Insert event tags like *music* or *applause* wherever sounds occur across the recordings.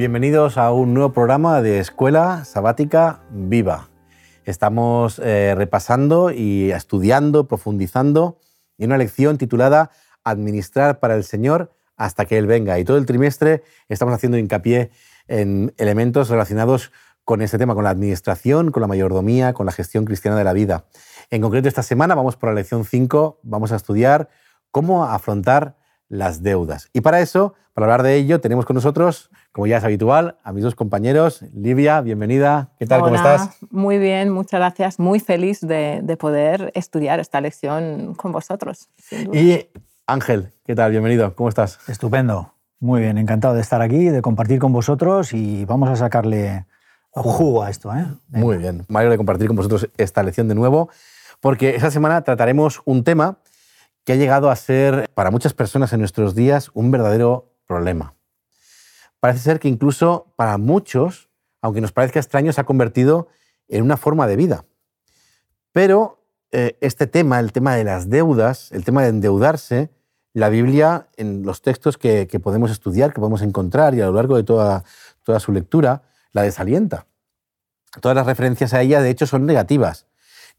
Bienvenidos a un nuevo programa de Escuela Sabática Viva. Estamos eh, repasando y estudiando, profundizando en una lección titulada Administrar para el Señor hasta que Él venga. Y todo el trimestre estamos haciendo hincapié en elementos relacionados con este tema, con la administración, con la mayordomía, con la gestión cristiana de la vida. En concreto, esta semana vamos por la lección 5, vamos a estudiar cómo afrontar las deudas. Y para eso, para hablar de ello, tenemos con nosotros, como ya es habitual, a mis dos compañeros. Livia, bienvenida. ¿Qué tal? ¿Cómo estás? Muy bien, muchas gracias. Muy feliz de, de poder estudiar esta lección con vosotros. Y Ángel, ¿qué tal? Bienvenido. ¿Cómo estás? Estupendo. Muy bien, encantado de estar aquí, de compartir con vosotros y vamos a sacarle jugo a esto. ¿eh? Muy bien, me de compartir con vosotros esta lección de nuevo, porque esta semana trataremos un tema que ha llegado a ser para muchas personas en nuestros días un verdadero problema. Parece ser que incluso para muchos, aunque nos parezca extraño, se ha convertido en una forma de vida. Pero eh, este tema, el tema de las deudas, el tema de endeudarse, la Biblia, en los textos que, podemos estudiar, que podemos encontrar y a lo largo de toda, toda su lectura, la desalienta. Todas las referencias a ella, de hecho, son negativas.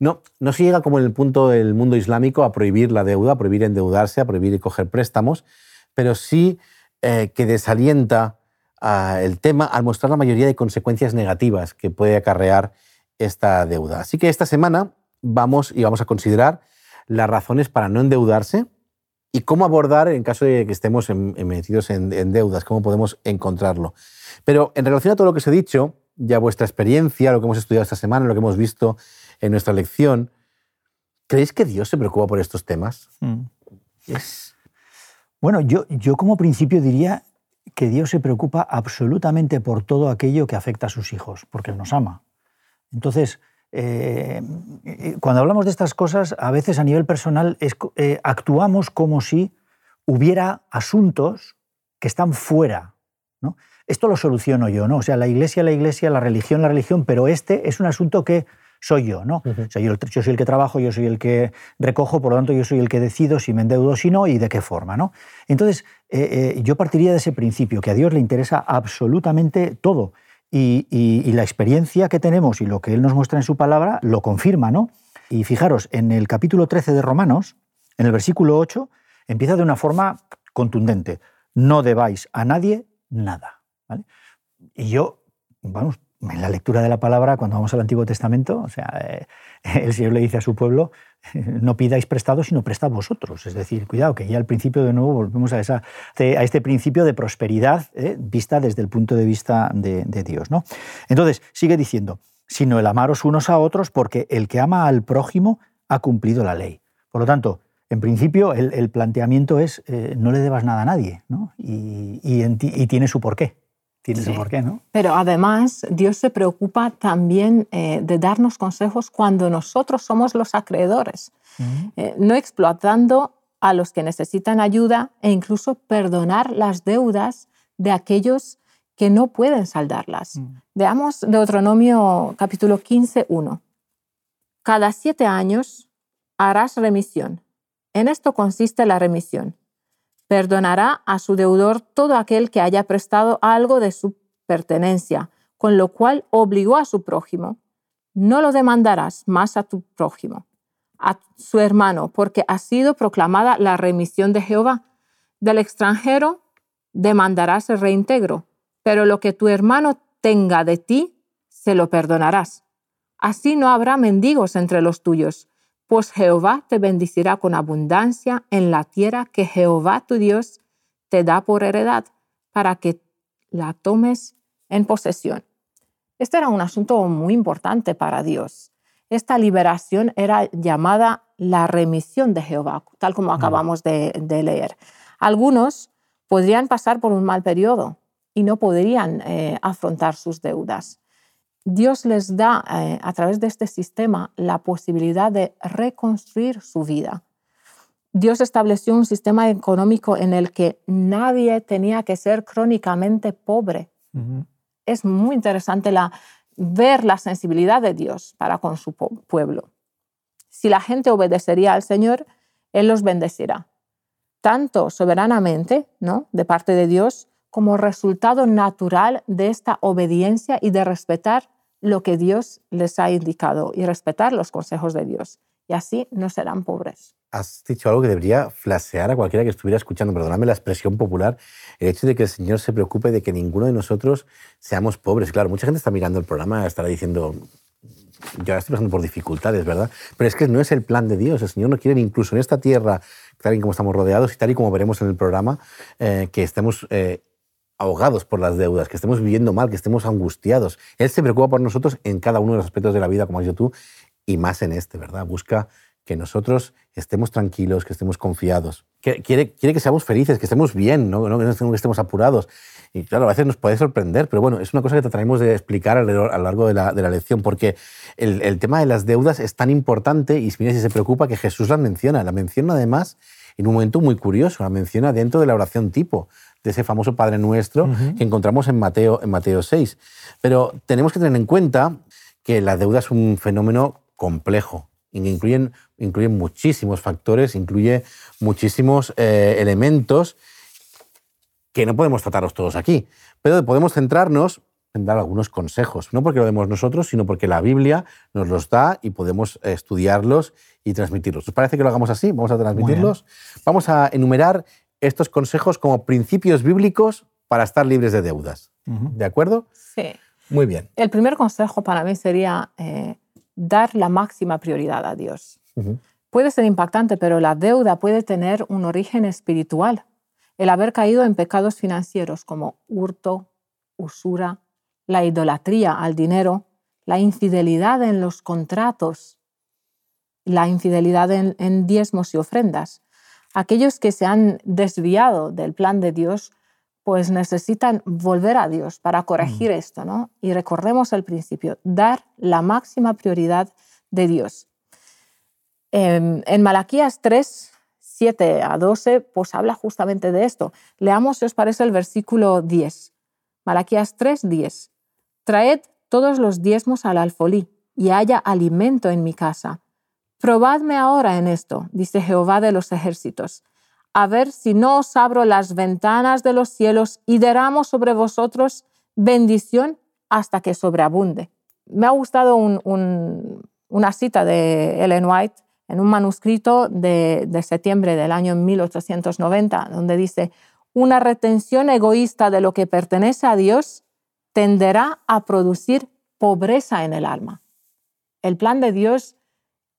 No, no se llega como en el punto del mundo islámico a prohibir la deuda, a prohibir endeudarse, a prohibir coger préstamos, pero sí eh, que desalienta ah, el tema al mostrar la mayoría de consecuencias negativas que puede acarrear esta deuda. Así que esta semana vamos y vamos a considerar las razones para no endeudarse y cómo abordar en caso de que estemos metidos en, deudas, cómo podemos encontrarlo. Pero en relación a todo lo que os he dicho, ya vuestra experiencia, lo que hemos estudiado esta semana, lo que hemos visto en nuestra lección, ¿creéis que Dios se preocupa por estos temas? Mm. Bueno, yo, yo como principio diría que Dios se preocupa absolutamente por todo aquello que afecta a sus hijos, porque Él nos ama. Entonces, eh, cuando hablamos de estas cosas, a veces a nivel personal eh, actuamos como si hubiera asuntos que están fuera. ¿no? Esto lo soluciono yo, ¿no? O sea, la iglesia, la iglesia, la religión, la religión, pero este es un asunto que soy yo, ¿no? o sea, yo, soy el que trabajo, yo soy el que recojo, por lo tanto yo soy el que decido si me endeudo o si no y de qué forma, ¿no? Entonces, eh, yo partiría de ese principio, que a Dios le interesa absolutamente todo y, la experiencia que tenemos y lo que Él nos muestra en su palabra lo confirma, ¿no? Y fijaros, en el capítulo 13 de Romanos, en el versículo 8, empieza de una forma contundente. No debáis a nadie nada. Y yo, vamos, en la lectura de la palabra, cuando vamos al Antiguo Testamento, o sea, eh, *laughs* el Señor le dice a su pueblo, *laughs* no pidáis prestado, sino prestad vosotros. Es decir, cuidado, que ya al principio de nuevo volvemos a, esa, a este principio de prosperidad eh, vista desde el punto de vista de, Dios. ¿no? Entonces, sigue diciendo, sino el amaros unos a otros, porque el que ama al prójimo ha cumplido la ley. Por lo tanto, en principio, el, planteamiento es eh, no le debas nada a nadie, y, y tiene su porqué tiene su porqué, ¿no? Pero además, Dios se preocupa también eh, de darnos consejos cuando nosotros somos los acreedores, eh, no explotando a los que necesitan ayuda e incluso perdonar las deudas de aquellos que no pueden saldarlas. Mm. Veamos Deuteronomio capítulo 15, 1. Cada siete años harás remisión. En esto consiste la remisión perdonará a su deudor todo aquel que haya prestado algo de su pertenencia, con lo cual obligó a su prójimo. No lo demandarás más a tu prójimo, a su hermano, porque ha sido proclamada la remisión de Jehová. Del extranjero demandarás el reintegro, pero lo que tu hermano tenga de ti, se lo perdonarás. Así no habrá mendigos entre los tuyos, pues Jehová te bendecirá con abundancia en la tierra que Jehová tu Dios te da por heredad, para que la tomes en posesión. Este era un asunto muy importante para Dios. Esta liberación era llamada la remisión de Jehová, tal como acabamos de, leer. Algunos podrían pasar por un mal periodo y no podrían eh, afrontar sus deudas. Dios les da eh, a través de este sistema la posibilidad de reconstruir su vida. Dios estableció un sistema económico en el que nadie tenía que ser crónicamente pobre. Es muy interesante ver la sensibilidad de Dios para con su pueblo. Si la gente obedecería al Señor, Él los bendecirá, tanto soberanamente, ¿no? de parte de Dios, como resultado natural de esta obediencia y de respetar lo que Dios les ha indicado y respetar los consejos de Dios. Y así no serán pobres. Has dicho algo que debería flasear a cualquiera que estuviera escuchando, perdóname la expresión popular, el hecho de que el Señor se preocupe de que ninguno de nosotros seamos pobres. Claro, mucha gente está mirando el programa, estará diciendo, yo ahora estoy pasando por dificultades, ¿verdad? Pero es que no es el plan de Dios. El Señor no quiere incluso en esta tierra, tal y como estamos rodeados y tal y como veremos en el programa, eh, que estemos eh, ahogados por las deudas, que estemos viviendo mal, que estemos angustiados. Él se preocupa por nosotros en cada uno de los aspectos de la vida, como has dicho tú, y más en este, ¿verdad? Busca que nosotros estemos tranquilos, que estemos confiados. Quiere, quiere que seamos felices, que estemos bien, ¿no? que estemos apurados. Y claro, a veces nos puede sorprender, pero bueno, es una cosa que trataremos de explicar a lo largo de la, lección, porque el, tema de las deudas es tan importante y mira si se preocupa que Jesús la menciona. La menciona además en un momento muy curioso, la menciona dentro de la oración tipo, de ese famoso Padre Nuestro que encontramos en Mateo, en Mateo 6. Pero tenemos que tener en cuenta que la deuda es un fenómeno complejo, incluyen, incluyen muchísimos factores, incluye muchísimos eh, elementos que no podemos tratarlos todos aquí, pero podemos centrarnos en dar algunos consejos, no porque lo demos nosotros, sino porque la Biblia nos los da y podemos estudiarlos y transmitirlos. ¿Os parece que lo hagamos así? Vamos a transmitirlos. Vamos a enumerar estos consejos como principios bíblicos para estar libres de deudas. ¿De acuerdo? Sí. Muy bien. El primer consejo para mí sería eh, dar la máxima prioridad a Dios. Puede ser impactante, pero la deuda puede tener un origen espiritual. El haber caído en pecados financieros como hurto, usura, la idolatría al dinero, la infidelidad en los contratos, la infidelidad en diezmos y ofrendas, aquellos que se han desviado del plan de Dios, pues necesitan volver a Dios para corregir mm. esto, ¿no? Y recordemos el principio, dar la máxima prioridad de Dios. Em, en, Malaquías 3, 7 a 12, pues habla justamente de esto. Leamos, si os parece, el versículo 10. Malaquías 3, 10. Traed todos los diezmos al alfolí y haya alimento en mi casa Probadme ahora en esto, dice Jehová de los ejércitos, a ver si no os abro las ventanas de los cielos y derramo sobre vosotros bendición hasta que sobreabunde. Me ha gustado una cita de Ellen White en un manuscrito de, de septiembre del año 1890, donde dice, una retención egoísta de lo que pertenece a Dios tenderá a producir pobreza en el alma. El plan de Dios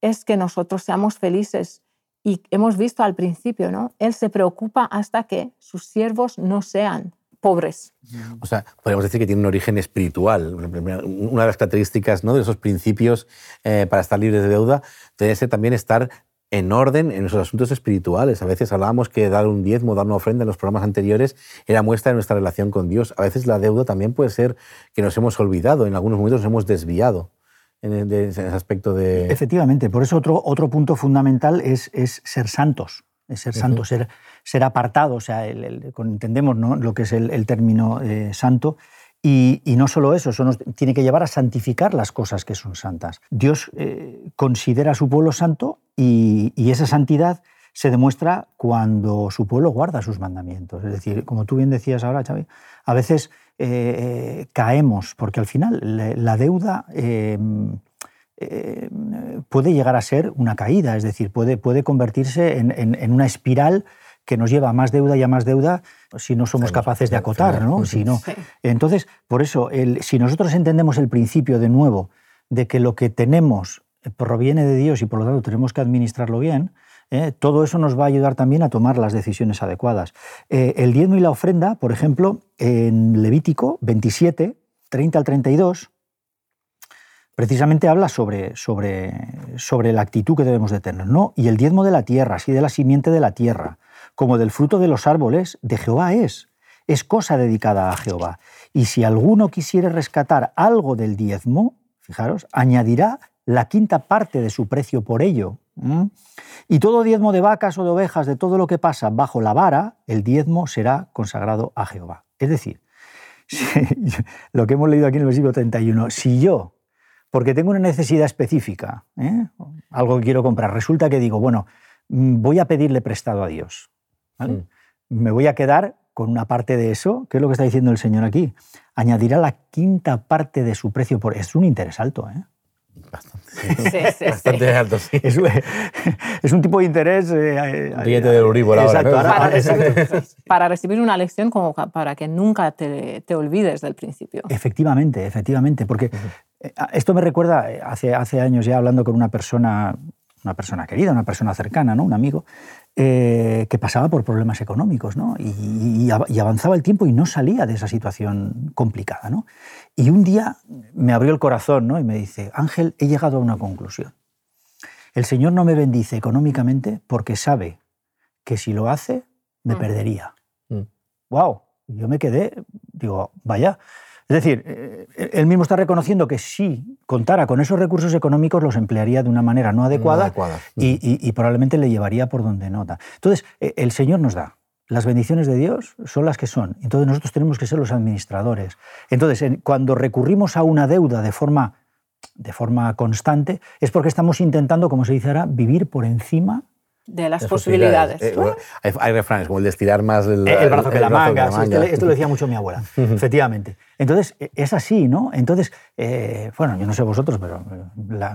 es que nosotros seamos felices. Y hemos visto al principio, ¿no? Él se preocupa hasta que sus siervos no sean pobres. O sea, podemos decir que tiene un origen espiritual. Una de las características ¿no? de esos principios eh, para estar libres de deuda debe ser también estar en orden en esos asuntos espirituales. A veces hablábamos que dar un diezmo, dar una ofrenda en los programas anteriores era muestra de nuestra relación con Dios. A veces la deuda también puede ser que nos hemos olvidado, en algunos momentos nos hemos desviado en, ese aspecto de... Efectivamente, por eso otro, otro punto fundamental es, es ser santos, es ser santos, ser, ser apartados, o sea, entendemos ¿no? lo que es el, término eh, santo, y, y, no solo eso, eso nos tiene que llevar a santificar las cosas que son santas. Dios eh, considera a su pueblo santo y, y, esa santidad se demuestra cuando su pueblo guarda sus mandamientos. Es decir, como tú bien decías ahora, Xavi, a veces eh, caemos, porque al final la deuda em, eh, puede llegar a ser una caída, es decir, puede, puede convertirse en, una espiral que nos lleva a más deuda y a más deuda si no somos capaces de acotar, ¿no? Si no. Entonces, por eso, si nosotros entendemos el principio de nuevo de que lo que tenemos proviene de Dios y por lo tanto tenemos que administrarlo bien, ¿eh? todo eso nos va a ayudar también a tomar las decisiones adecuadas. Eh, el diezmo y la ofrenda, por ejemplo, en Levítico 27, 30 al 32, precisamente habla sobre, sobre, sobre la actitud que debemos de tener. ¿no? Y el diezmo de la tierra, así de la simiente de la tierra, como del fruto de los árboles, de Jehová es. Es cosa dedicada a Jehová. Y si alguno quisiere rescatar algo del diezmo, fijaros, añadirá la quinta parte de su precio por ello. Y todo diezmo de vacas o de ovejas, de todo lo que pasa bajo la vara, el diezmo será consagrado a Jehová. Es decir, *laughs* lo que hemos leído aquí en el versículo 31, si yo, porque tengo una necesidad específica, ¿eh? algo que quiero comprar, resulta que digo, bueno, mm, voy a pedirle prestado a Dios. Mm. Me voy a quedar con una parte de eso, ¿qué es lo que está diciendo el Señor aquí? Añadirá la quinta parte de su precio. Por... Es un interés alto, ¿eh? Bastante, bastante alto, sí. Es, un tipo de interés... Eh, Billete de Euribor Exacto, ahora. *laughs* para, recibir, una lección como para que nunca te, te, olvides del principio. Efectivamente, efectivamente, porque eh, esto me recuerda, eh, hace, hace años ya hablando con una persona, una persona querida, una persona cercana, ¿no? un amigo, eh, que pasaba por problemas económicos ¿no? y, avanzaba el tiempo y no salía de esa situación complicada. ¿no? Y un día me abrió el corazón ¿no? y me dice, Ángel, he llegado a una conclusión. El Señor no me bendice económicamente porque sabe que si lo hace, me mm. perdería. ¡Wow! Mm. Yo me quedé, digo, vaya. Es decir, eh, él mismo está reconociendo que si contara con esos recursos económicos los emplearía de una manera no adecuada, Y, probablemente le llevaría por donde nota. Entonces, eh, el Señor nos da. Las bendiciones de Dios son las que son. Entonces nosotros tenemos que ser los administradores. Entonces, cuando recurrimos a una deuda de forma, de forma constante, es porque estamos intentando, como se dice ahora, vivir por encima de las, posibilidades. Eh, hay, refranes como el de estirar más el, el brazo que la manga. esto, lo decía mucho mi abuela, *laughs* efectivamente. Entonces, e, es así, ¿no? Entonces, eh, bueno, yo no sé vosotros, pero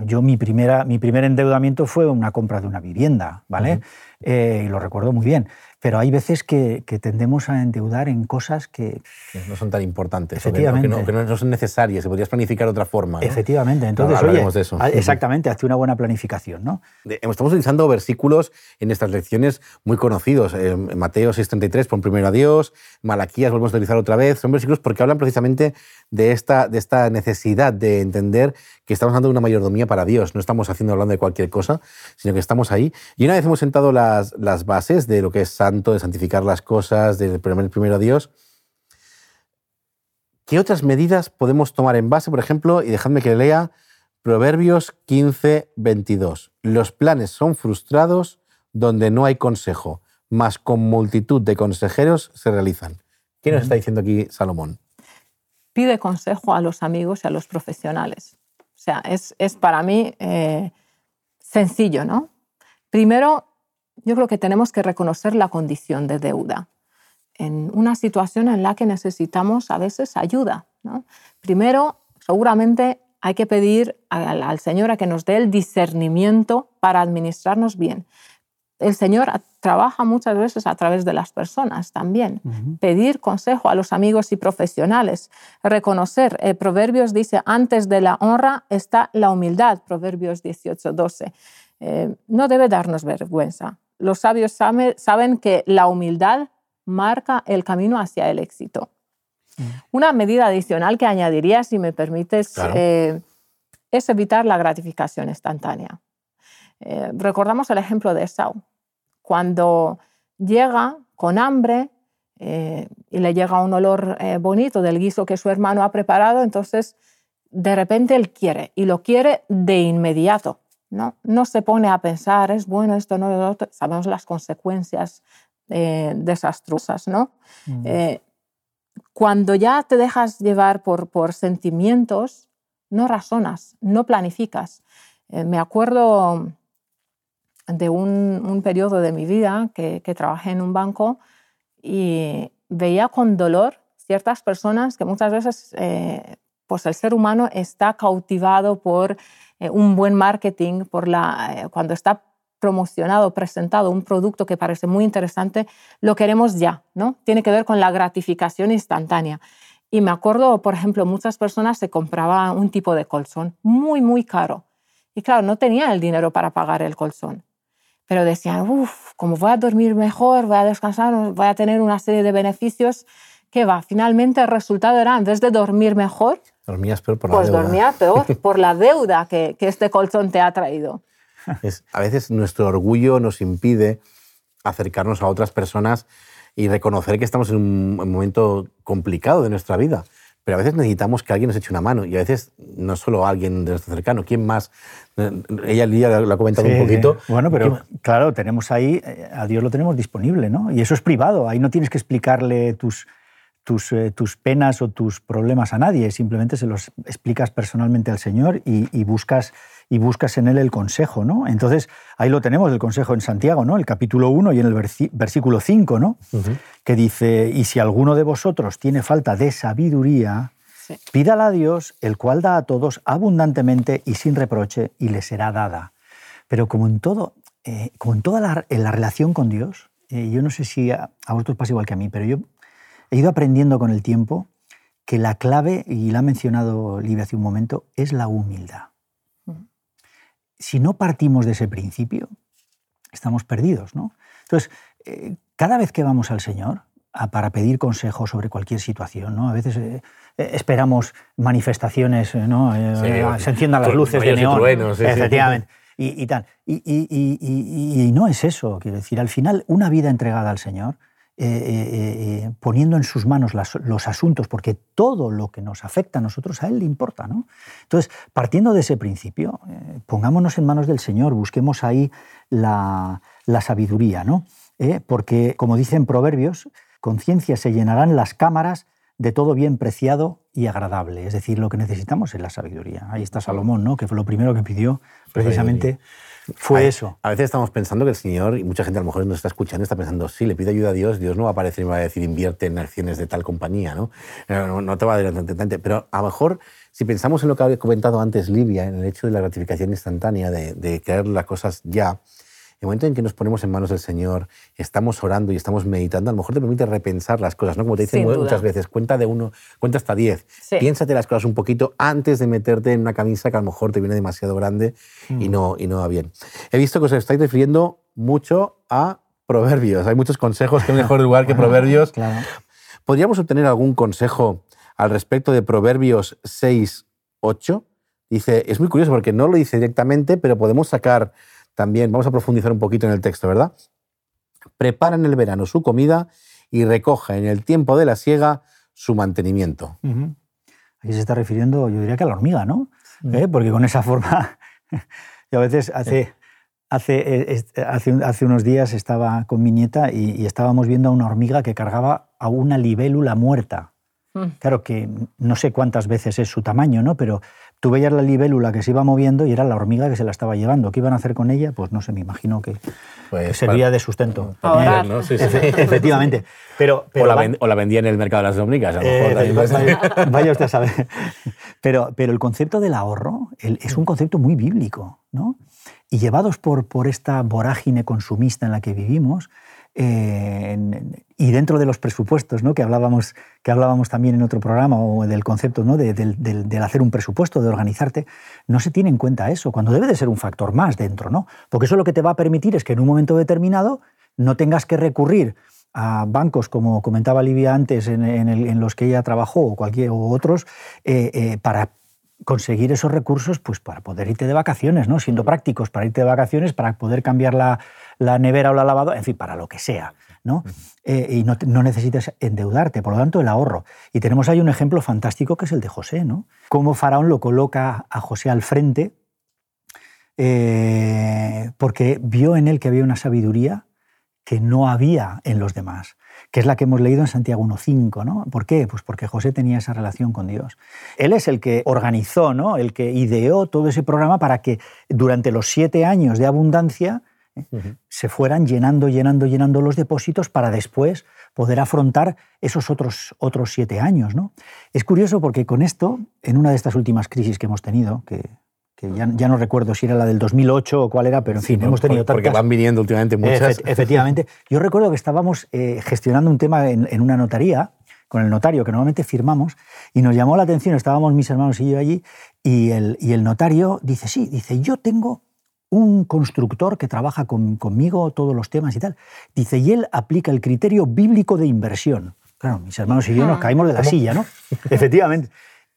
yo mi, primera, mi primer endeudamiento fue una compra de una vivienda, ¿vale? Eh, y lo recuerdo muy bien. Pero hay veces que, tendemos a endeudar en cosas que... no son tan importantes, Efectivamente. que, no, no, son necesarias, se podrías planificar de otra forma. Efectivamente, entonces, oye, de eso. exactamente, hazte una buena planificación. ¿no? Estamos utilizando versículos en estas lecciones muy conocidos. Eh, Mateo 6.33, pon primero a Dios, Malaquías, volvemos a utilizar otra vez. Son versículos porque hablan precisamente de esta, de esta necesidad de entender que estamos dando una mayordomía para Dios. No estamos haciendo hablando de cualquier cosa, sino que estamos ahí. Y una vez hemos sentado las, las bases de lo que es de santificar las cosas, de poner primero a Dios. ¿Qué otras medidas podemos tomar en base, por ejemplo, y dejadme que lea Proverbios 15, 22? Los planes son frustrados donde no hay consejo, mas con multitud de consejeros se realizan. ¿Qué nos está diciendo aquí Salomón? Pide consejo a los amigos y a los profesionales. O sea, es, para mí eh, sencillo, ¿no? Primero, yo creo que tenemos que reconocer la condición de deuda en una situación en la que necesitamos a veces ayuda. Primero, seguramente hay que pedir al, Señor a que nos dé el discernimiento para administrarnos bien. El Señor trabaja muchas veces a través de las personas también. Pedir consejo a los amigos y profesionales. Reconocer. Eh, Proverbios dice, antes de la honra está la humildad. Proverbios 18, 12. Eh, no debe darnos vergüenza los sabios saben que la humildad marca el camino hacia el éxito. Mm. Una medida adicional que añadiría, si me permites, eh, es evitar la gratificación instantánea. Eh, recordamos el ejemplo de Esau. Cuando llega con hambre eh, y le llega un olor bonito del guiso que su hermano ha preparado, entonces de repente él quiere y lo quiere de inmediato. ¿no? no se pone a pensar, es bueno esto, no, sabemos las consecuencias eh, desastrosas. ¿no? Mm. Eh, cuando ya te dejas llevar por, por sentimientos, no razonas, no planificas. Eh, me acuerdo de un, periodo de mi vida que, trabajé en un banco y veía con dolor ciertas personas que muchas veces pues el ser humano está cautivado por eh, un buen marketing, por la, eh, cuando está promocionado, presentado un producto que parece muy interesante, lo queremos ya, ¿no? Tiene que ver con la gratificación instantánea. Y me acuerdo, por ejemplo, muchas personas se compraban un tipo de colchón muy, muy caro. Y claro, no tenían el dinero para pagar el colchón. Pero decían, uff, como voy a dormir mejor, voy a descansar, voy a tener una serie de beneficios, ¿qué va? Finalmente el resultado era, en vez de dormir mejor, Dormías peor por la pues deuda. Dormía peor *laughs* por la deuda que, que este colchón te ha traído. Es, a veces nuestro orgullo nos impide acercarnos a otras personas y reconocer que estamos en un momento complicado de nuestra vida. Pero a veces necesitamos que alguien nos eche una mano y a veces no solo alguien de nuestro cercano, ¿quién más? Ella, Lidia, lo ha comentado un poquito. Bueno, pero claro, tenemos ahí, a Dios lo tenemos disponible, ¿no? Y eso es privado, ahí no tienes que explicarle tus, tus, eh, tus, penas o tus problemas a nadie, simplemente se los explicas personalmente al Señor y, buscas, y buscas en Él el consejo. ¿no? Entonces, ahí lo tenemos, el consejo en Santiago, ¿no? el capítulo 1 y en el versículo 5, ¿no? que dice, y si alguno de vosotros tiene falta de sabiduría, pídala a Dios, el cual da a todos abundantemente y sin reproche, y le será dada. Pero como en todo, eh, como en toda la, la relación con Dios, eh, yo no sé si a, a vosotros pasa igual que a mí, pero yo he ido aprendiendo con el tiempo que la clave, y la ha mencionado Livia hace un momento, es la humildad. Si no partimos de ese principio, estamos perdidos. ¿no? Entonces, eh, cada vez que vamos al Señor para pedir consejos sobre cualquier situación, ¿no? a veces eh, eh, esperamos manifestaciones, ¿no? se enciendan las luces de neón. efectivamente. Y, y, tal. Y, y, no es eso, quiero decir, al final una vida entregada al Señor eh, eh, eh, poniendo en sus manos los asuntos, porque todo lo que nos afecta a nosotros a Él le importa. ¿no? Entonces, partiendo de ese principio, pongámonos en manos del Señor, busquemos ahí la, sabiduría, ¿no? porque, como dicen Proverbios, conciencia se llenarán las cámaras de todo bien preciado y agradable. Es decir, lo que necesitamos es la sabiduría. Ahí está Salomón, ¿no? que fue lo primero que pidió precisamente fue eso. A veces estamos pensando que el Señor, y mucha gente a lo mejor nos está escuchando, está pensando, sí, le pido ayuda a Dios, Dios no va a aparecer y me va a decir invierte en acciones de tal compañía, ¿no? No, te va a dar tanto, Pero a lo mejor, si pensamos en lo que había comentado antes Livia, en el hecho de la gratificación instantánea, de, de crear las cosas ya, el momento en que nos ponemos en manos del Señor, estamos orando y estamos meditando, a lo mejor te permite repensar las cosas, ¿no? Como te dicen muchas veces, cuenta de uno, cuenta hasta diez. Piénsate las cosas un poquito antes de meterte en una camisa que a lo mejor te viene demasiado grande y, mm. no, y no va bien. He visto que os estáis refiriendo mucho a proverbios. Hay muchos consejos, qué mejor lugar que *laughs* proverbios. ¿Podríamos obtener algún consejo al respecto de Proverbios 6, 8? Dice, es muy curioso porque no lo dice directamente, pero podemos sacar también, vamos a profundizar un poquito en el texto, ¿verdad? Prepara en el verano su comida y recoja en el tiempo de la siega su mantenimiento. Aquí se está refiriendo, yo diría que a la hormiga, ¿no? ¿Eh? Porque con esa forma, *laughs* yo a veces hace, hace, eh, hace, hace, unos días estaba con mi nieta y, estábamos viendo a una hormiga que cargaba a una libélula muerta. Mm. Claro que no sé cuántas veces es su tamaño, ¿no? Pero tú veías la libélula que se iba moviendo y era la hormiga que se la estaba llevando. ¿Qué iban a hacer con ella? Pues no sé, me imagino que, pues, servía de sustento. ¿no? efectivamente. Pero, o, la vendía en el mercado de las hormigas, a lo mejor. Eh, vaya, usted a saber. Pero, pero el concepto del ahorro es un concepto muy bíblico. ¿no? Y llevados por, por esta vorágine consumista en la que vivimos, y dentro de los presupuestos, ¿no? que, hablábamos, que hablábamos también en otro programa, o del concepto ¿no? de, del hacer un presupuesto, de organizarte, no se tiene en cuenta eso, cuando debe de ser un factor más dentro, ¿no? porque eso lo que te va a permitir es que en un momento determinado no tengas que recurrir a bancos, como comentaba Livia antes, en, los que ella trabajó o, cualquier, o otros, eh, eh, para conseguir esos recursos pues, para poder irte de vacaciones, ¿no? siendo prácticos, para irte de vacaciones, para poder cambiar la, la nevera o la lavadora, en fin, para lo que sea. ¿no? Eh, y no, no, necesitas endeudarte, por lo tanto, el ahorro. Y tenemos ahí un ejemplo fantástico que es el de José, ¿no? Cómo Faraón lo coloca a José al frente eh, porque vio en él que había una sabiduría que no había en los demás, que es la que hemos leído en Santiago 1.5. ¿no? ¿Por qué? Pues porque José tenía esa relación con Dios. Él es el que organizó, ¿no? el que ideó todo ese programa para que durante los siete años de abundancia se fueran llenando, llenando, llenando los depósitos para después poder afrontar esos otros, otros siete años. ¿no? Es curioso porque con esto, en una de estas últimas crisis que hemos tenido, que, ya, ya, no recuerdo si era la del 2008 o cuál era, pero en fin, hemos tenido tantas... Porque van viniendo últimamente muchas. *laughs* efectivamente. Yo recuerdo que estábamos eh, gestionando un tema en, en, una notaría, con el notario, que normalmente firmamos, y nos llamó la atención, estábamos mis hermanos y yo allí, y el, y el notario dice, sí, dice, yo tengo un constructor que trabaja conmigo todos los temas y tal. Dice, y él aplica el criterio bíblico de inversión. Claro, mis hermanos y yo nos ah. caímos de la silla, ¿no? *laughs* Efectivamente.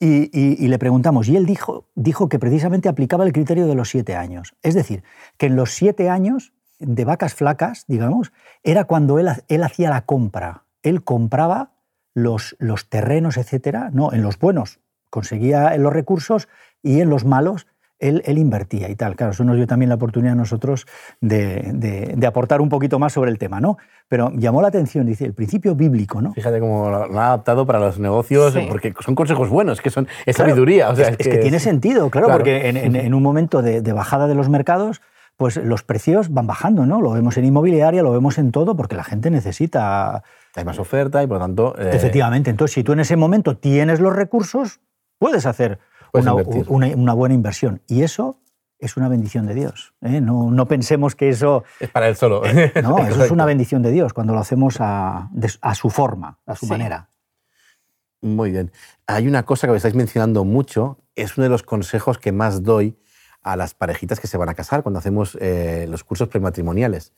Y, le preguntamos, y él dijo, dijo que precisamente aplicaba el criterio de los siete años. Es decir, que en los siete años de vacas flacas, digamos, era cuando él, él hacía la compra. Él compraba los, los terrenos, etcétera, no, en los buenos conseguía los recursos y en los malos él, él, invertía y tal. Claro, eso nos dio también la oportunidad a nosotros de, de, aportar un poquito más sobre el tema, ¿no? Pero llamó la atención, dice, el principio bíblico, ¿no? Fíjate cómo lo ha adaptado para los negocios, porque son consejos buenos, que son, es sabiduría. O sea, es, que, tiene sentido, claro, porque en, en, un momento de, de bajada de los mercados, pues los precios van bajando, ¿no? Lo vemos en inmobiliaria, lo vemos en todo, porque la gente necesita... Hay más oferta y por lo tanto... Eh, Efectivamente, entonces si tú en ese momento tienes los recursos, puedes hacer una, una, buena inversión. Y eso es una bendición de Dios. ¿eh? No, no, pensemos que eso... Es para él solo. *laughs* no, eso es una bendición de Dios cuando lo hacemos a, a su forma, a su manera. Muy bien. Hay una cosa que me estáis mencionando mucho, es uno de los consejos que más doy a las parejitas que se van a casar cuando hacemos eh, los cursos prematrimoniales.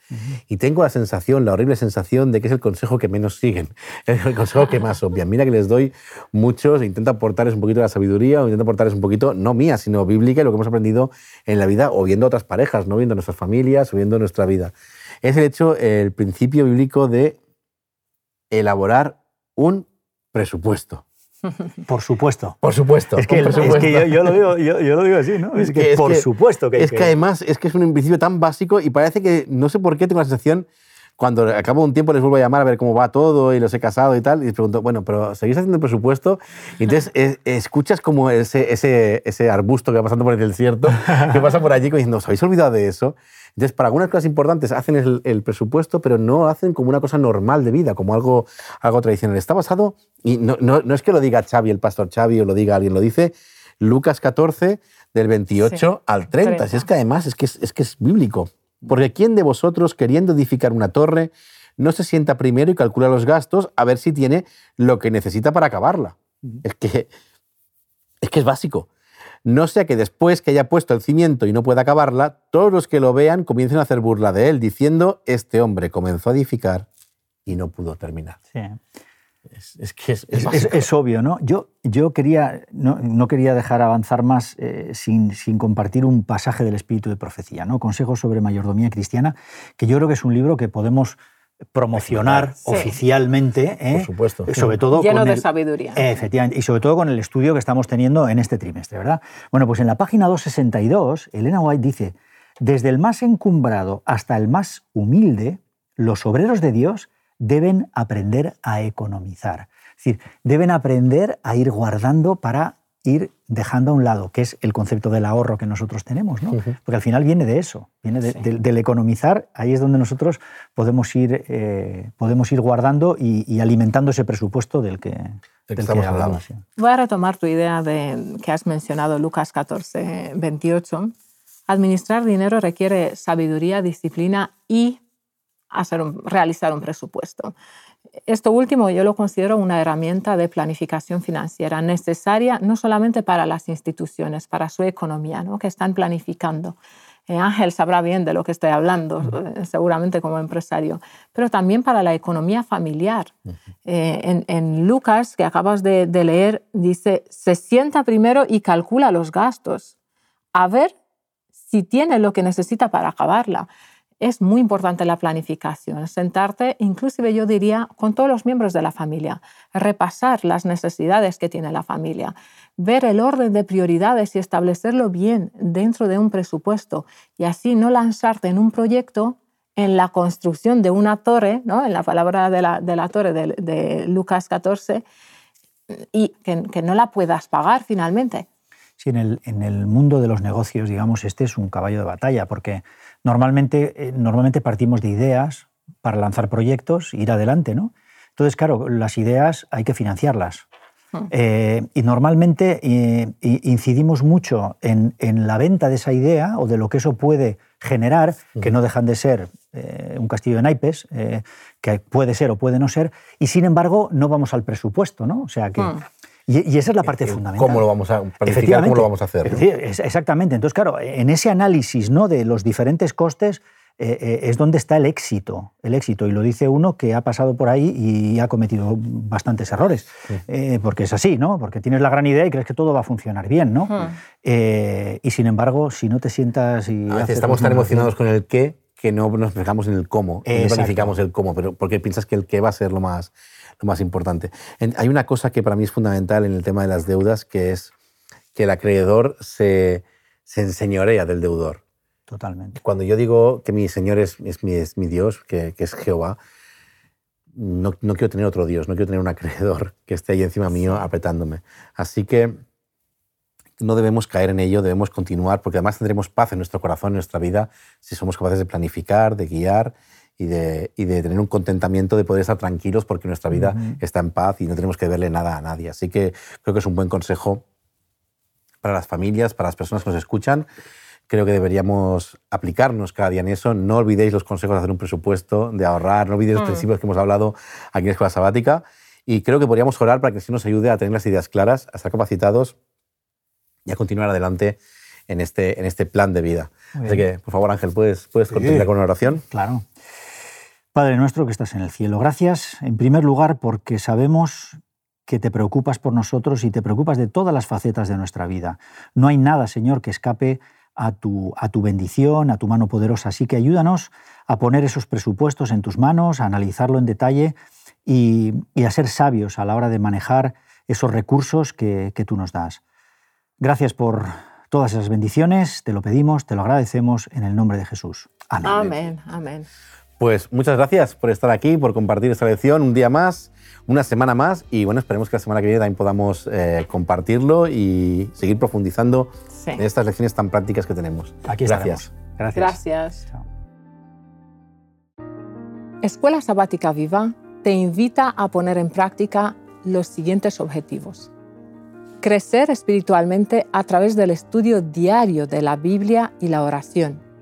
Y tengo la sensación, la horrible sensación de que es el consejo que menos siguen, *laughs* el consejo que más obvian. Mira que les doy muchos, e intento aportarles un poquito de la sabiduría o intento aportarles un poquito, no mía, sino bíblica, y lo que hemos aprendido en la vida o viendo otras parejas, no viendo nuestras familias o viendo nuestra vida. Es el hecho, el principio bíblico de elaborar un presupuesto. Por supuesto. Por supuesto. Es que, yo, lo digo, yo, lo digo, así, ¿no? Es que, por supuesto que Es que, además es que es un principio tan básico y parece que, no sé por qué, tengo la sensación, cuando acabo un tiempo les vuelvo a llamar a ver cómo va todo y los he casado y tal, y les pregunto, bueno, pero ¿seguís haciendo el presupuesto? Y entonces eh, escuchas como ese, ese, ese arbusto que va pasando por el desierto, que pasa por allí diciendo, ¿os habéis olvidado de eso? Entonces, para algunas cosas importantes hacen el, presupuesto, pero no hacen como una cosa normal de vida, como algo, algo tradicional. Está basado, y no, no, es que lo diga Xavi, el pastor Xavi, o lo diga alguien, lo dice Lucas 14, del 28 al 30. es que además es que es, que es bíblico. Porque ¿quién de vosotros, queriendo edificar una torre, no se sienta primero y calcula los gastos a ver si tiene lo que necesita para acabarla? Es que es, que es básico. No sea que después que haya puesto el cimiento y no pueda acabarla, todos los que lo vean comiencen a hacer burla de él, diciendo, este hombre comenzó a edificar y no pudo terminar. Sí. Es, que es, obvio, ¿no? Yo, yo quería, no, quería dejar avanzar más eh, sin, sin, compartir un pasaje del Espíritu de Profecía, ¿no? Consejos sobre mayordomía cristiana, que yo creo que es un libro que podemos promocionar oficialmente, ¿eh? Por supuesto. Sobre todo Lleno de sabiduría. Efectivamente, y sobre todo con el estudio que estamos teniendo en este trimestre, ¿verdad? Bueno, pues en la página 262, Elena White dice, desde el más encumbrado hasta el más humilde, los obreros de Dios deben aprender a economizar. Es decir, deben aprender a ir guardando para ir dejando a un lado, que es el concepto del ahorro que nosotros tenemos, ¿no? Porque al final viene de eso, viene del economizar, ahí es donde nosotros podemos ir, eh, podemos ir guardando y, alimentando ese presupuesto del que, estamos hablando. Voy a retomar tu idea de que has mencionado, Lucas 14, 28. Administrar dinero requiere sabiduría, disciplina y hacer realizar un presupuesto. Esto último yo lo considero una herramienta de planificación financiera necesaria no solamente para las instituciones, para su economía, ¿no? que están planificando. Eh, Ángel sabrá bien de lo que estoy hablando, eh, seguramente como empresario, pero también para la economía familiar. Eh, en, Lucas, que acabas de, de leer, dice, se sienta primero y calcula los gastos, a ver si tiene lo que necesita para acabarla es muy importante la planificación, sentarte, inclusive yo diría, con todos los miembros de la familia, repasar las necesidades que tiene la familia, ver el orden de prioridades y establecerlo bien dentro de un presupuesto y así no lanzarte en un proyecto en la construcción de una torre, ¿no? en la palabra de la, torre de, Lucas 14, y que, no la puedas pagar finalmente. Sí, en el, en el mundo de los negocios, digamos, este es un caballo de batalla, porque Normalmente, eh, normalmente partimos de ideas para lanzar proyectos, ir adelante, ¿no? Entonces, claro, las ideas hay que financiarlas. Hmm. Eh, y normalmente eh, incidimos mucho en, la venta de esa idea o de lo que eso puede generar, que no dejan de ser un castillo de naipes, que puede ser o puede no ser, y sin embargo no vamos al presupuesto, ¿no? O sea que... Hmm. Y, esa es la parte fundamental. ¿Cómo lo vamos a planificar? ¿Cómo lo vamos a hacer? exactamente. Entonces, claro, en ese análisis ¿no? de los diferentes costes eh, eh, es donde está el éxito. El éxito. Y lo dice uno que ha pasado por ahí y ha cometido bastantes errores. Eh, porque es así, ¿no? Porque tienes la gran idea y crees que todo va a funcionar bien, ¿no? y sin embargo, si no te sientas y. A veces estamos tan emocionados con el qué que no nos fijamos en el cómo, no planificamos el cómo, pero porque piensas que el qué va a ser lo más, lo más importante. hay una cosa que para mí es fundamental en el tema de las deudas, que es que el acreedor se, se enseñorea del deudor. Totalmente. Cuando yo digo que mi Señor es, es, mi, es mi, Dios, que, que es Jehová, no, no, quiero tener otro Dios, no quiero tener un acreedor *laughs* que esté ahí encima mío apretándome. Así que no debemos caer en ello, debemos continuar, porque además tendremos paz en nuestro corazón, en nuestra vida, si somos capaces de planificar, de guiar y de, y de tener un contentamiento, de poder estar tranquilos porque nuestra vida uh -huh. está en paz y no tenemos que verle nada a nadie. Así que creo que es un buen consejo para las familias, para las personas que nos escuchan. Creo que deberíamos aplicarnos cada día en eso. No olvidéis los consejos de hacer un presupuesto, de ahorrar, no olvidéis los principios que hemos hablado aquí en la Escuela Sabática. Y creo que podríamos orar para que el Señor nos ayude a tener las ideas claras, a estar capacitados y a continuar adelante en este, en este plan de vida. Así que, por favor, Ángel, ¿puedes, puedes sí. continuar con una oración? Claro. Padre nuestro que estás en el cielo, gracias en primer lugar porque sabemos que te preocupas por nosotros y te preocupas de todas las facetas de nuestra vida. No hay nada, Señor, que escape a tu, a tu bendición, a tu mano poderosa. Así que ayúdanos a poner esos presupuestos en tus manos, a analizarlo en detalle y, y a ser sabios a la hora de manejar esos recursos que, que tú nos das. Gracias por todas esas bendiciones, te lo pedimos, te lo agradecemos en el nombre de Jesús. Amén. Amén, amén. Pues muchas gracias por estar aquí, por compartir esta lección un día más, una semana más y bueno, esperemos que la semana que viene también podamos eh, compartirlo y seguir profundizando sí. en estas lecciones tan prácticas que tenemos. Aquí gracias. Gracias. Gracias. Chao. Escuela Sabática Viva te invita a poner en práctica los siguientes objetivos. Crecer espiritualmente a través del estudio diario de la Biblia y la oración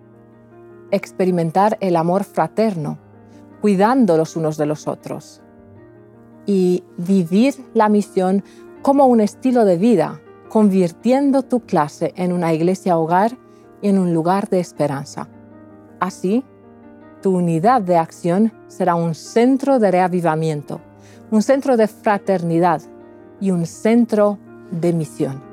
experimentar el amor fraterno, cuidando los unos de los otros. Y vivir la misión como un estilo de vida, convirtiendo tu clase en una iglesia hogar y en un lugar de esperanza. Así, tu unidad de acción será un centro de reavivamiento, un centro de fraternidad y un centro de misión.